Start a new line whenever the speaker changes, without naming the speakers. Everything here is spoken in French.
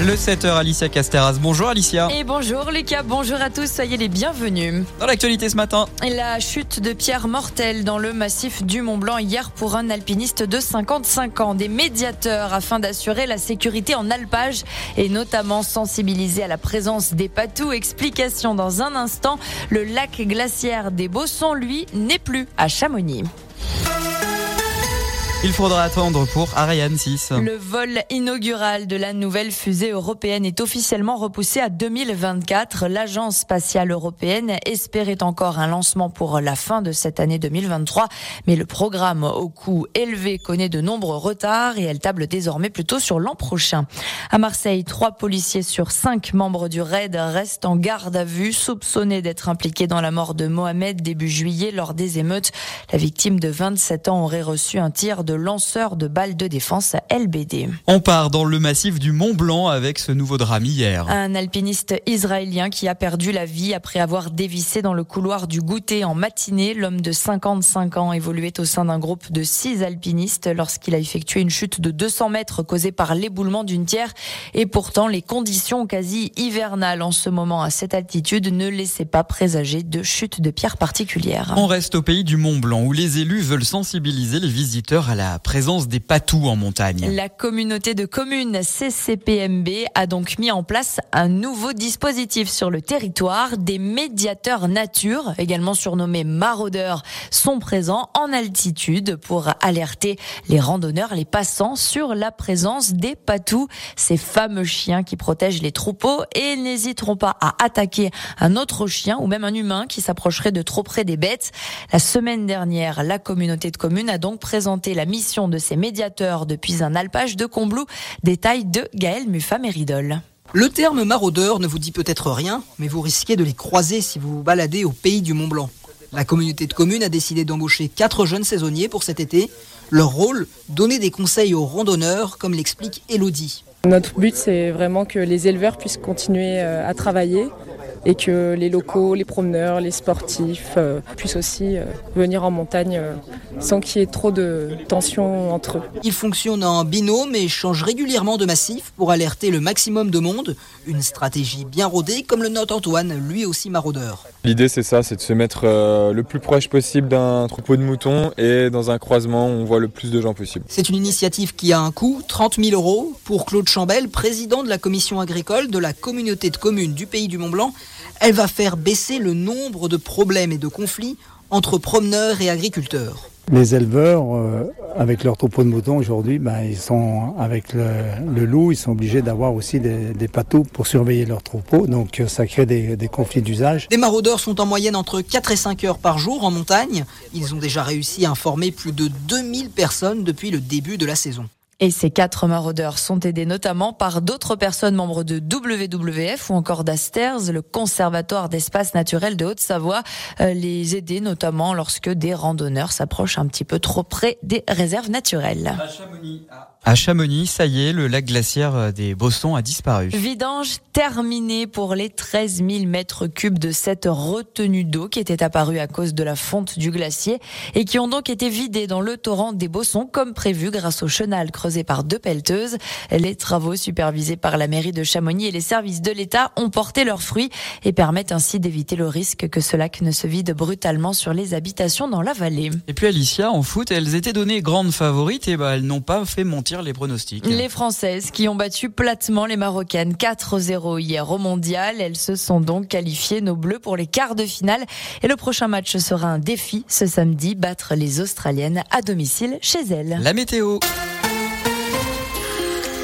Le 7h, Alicia Casteras. Bonjour Alicia.
Et bonjour Lucas, bonjour à tous, soyez les bienvenus.
Dans l'actualité ce matin.
La chute de pierre mortelle dans le massif du Mont Blanc hier pour un alpiniste de 55 ans. Des médiateurs afin d'assurer la sécurité en alpage et notamment sensibiliser à la présence des patous. Explication dans un instant. Le lac glaciaire des Bossons, lui, n'est plus à Chamonix.
Il faudra attendre pour Ariane 6.
Le vol inaugural de la nouvelle fusée européenne est officiellement repoussé à 2024. L'agence spatiale européenne espérait encore un lancement pour la fin de cette année 2023, mais le programme au coût élevé connaît de nombreux retards et elle table désormais plutôt sur l'an prochain. À Marseille, trois policiers sur cinq membres du RAID restent en garde à vue, soupçonnés d'être impliqués dans la mort de Mohamed début juillet lors des émeutes. La victime de 27 ans aurait reçu un tir de de lanceur de balles de défense LBD.
On part dans le massif du Mont Blanc avec ce nouveau drame hier.
Un alpiniste israélien qui a perdu la vie après avoir dévissé dans le couloir du goûter en matinée. L'homme de 55 ans évoluait au sein d'un groupe de six alpinistes lorsqu'il a effectué une chute de 200 mètres causée par l'éboulement d'une pierre. Et pourtant, les conditions quasi hivernales en ce moment à cette altitude ne laissaient pas présager de chute de pierre particulière.
On reste au pays du Mont Blanc où les élus veulent sensibiliser les visiteurs à la la présence des patous en montagne.
La communauté de communes CCPMB a donc mis en place un nouveau dispositif sur le territoire. Des médiateurs nature, également surnommés maraudeurs, sont présents en altitude pour alerter les randonneurs, les passants sur la présence des patous, ces fameux chiens qui protègent les troupeaux et n'hésiteront pas à attaquer un autre chien ou même un humain qui s'approcherait de trop près des bêtes. La semaine dernière, la communauté de communes a donc présenté la mission de ces médiateurs depuis un alpage de Combloux. Détail de Gaël Muffa-Méridol.
Le terme maraudeur ne vous dit peut-être rien, mais vous risquez de les croiser si vous vous baladez au pays du Mont Blanc. La communauté de communes a décidé d'embaucher quatre jeunes saisonniers pour cet été. Leur rôle, donner des conseils aux randonneurs, comme l'explique Elodie.
Notre but, c'est vraiment que les éleveurs puissent continuer euh, à travailler et que les locaux, les promeneurs, les sportifs euh, puissent aussi euh, venir en montagne euh, sans qu'il y ait trop de tension entre eux.
Ils fonctionnent en binôme et changent régulièrement de massif pour alerter le maximum de monde. Une stratégie bien rodée comme le note Antoine, lui aussi maraudeur.
L'idée c'est ça, c'est de se mettre le plus proche possible d'un troupeau de moutons et dans un croisement on voit le plus de gens possible.
C'est une initiative qui a un coût, 30 000 euros, pour Claude Chambel, président de la commission agricole de la communauté de communes du Pays du Mont Blanc. Elle va faire baisser le nombre de problèmes et de conflits entre promeneurs et agriculteurs.
Les éleveurs, euh, avec leur troupeau de moutons aujourd'hui, ben, ils sont avec le, loup, ils sont obligés d'avoir aussi des, des patous pour surveiller leur troupeau, donc euh, ça crée des, des conflits d'usage.
Les maraudeurs sont en moyenne entre 4 et 5 heures par jour en montagne. Ils ont déjà réussi à informer plus de 2000 personnes depuis le début de la saison.
Et ces quatre maraudeurs sont aidés notamment par d'autres personnes membres de WWF ou encore d'Asters, le conservatoire d'espace naturel de Haute-Savoie, euh, les aider notamment lorsque des randonneurs s'approchent un petit peu trop près des réserves naturelles.
À Chamonix, ça y est, le lac glaciaire des Bossons a disparu.
Vidange terminée pour les 13 000 mètres cubes de cette retenue d'eau qui était apparue à cause de la fonte du glacier et qui ont donc été vidés dans le torrent des Bossons comme prévu grâce au chenal creusé par deux pelleteuses. Les travaux supervisés par la mairie de Chamonix et les services de l'État ont porté leurs fruits et permettent ainsi d'éviter le risque que ce lac ne se vide brutalement sur les habitations dans la vallée.
Et puis Alicia, en foot, elles étaient données grandes favorites et bah, elles n'ont pas fait monter les pronostics.
Les Françaises qui ont battu platement les Marocaines 4-0 hier au mondial. Elles se sont donc qualifiées nos bleus pour les quarts de finale. Et le prochain match sera un défi ce samedi, battre les Australiennes à domicile chez elles.
La météo.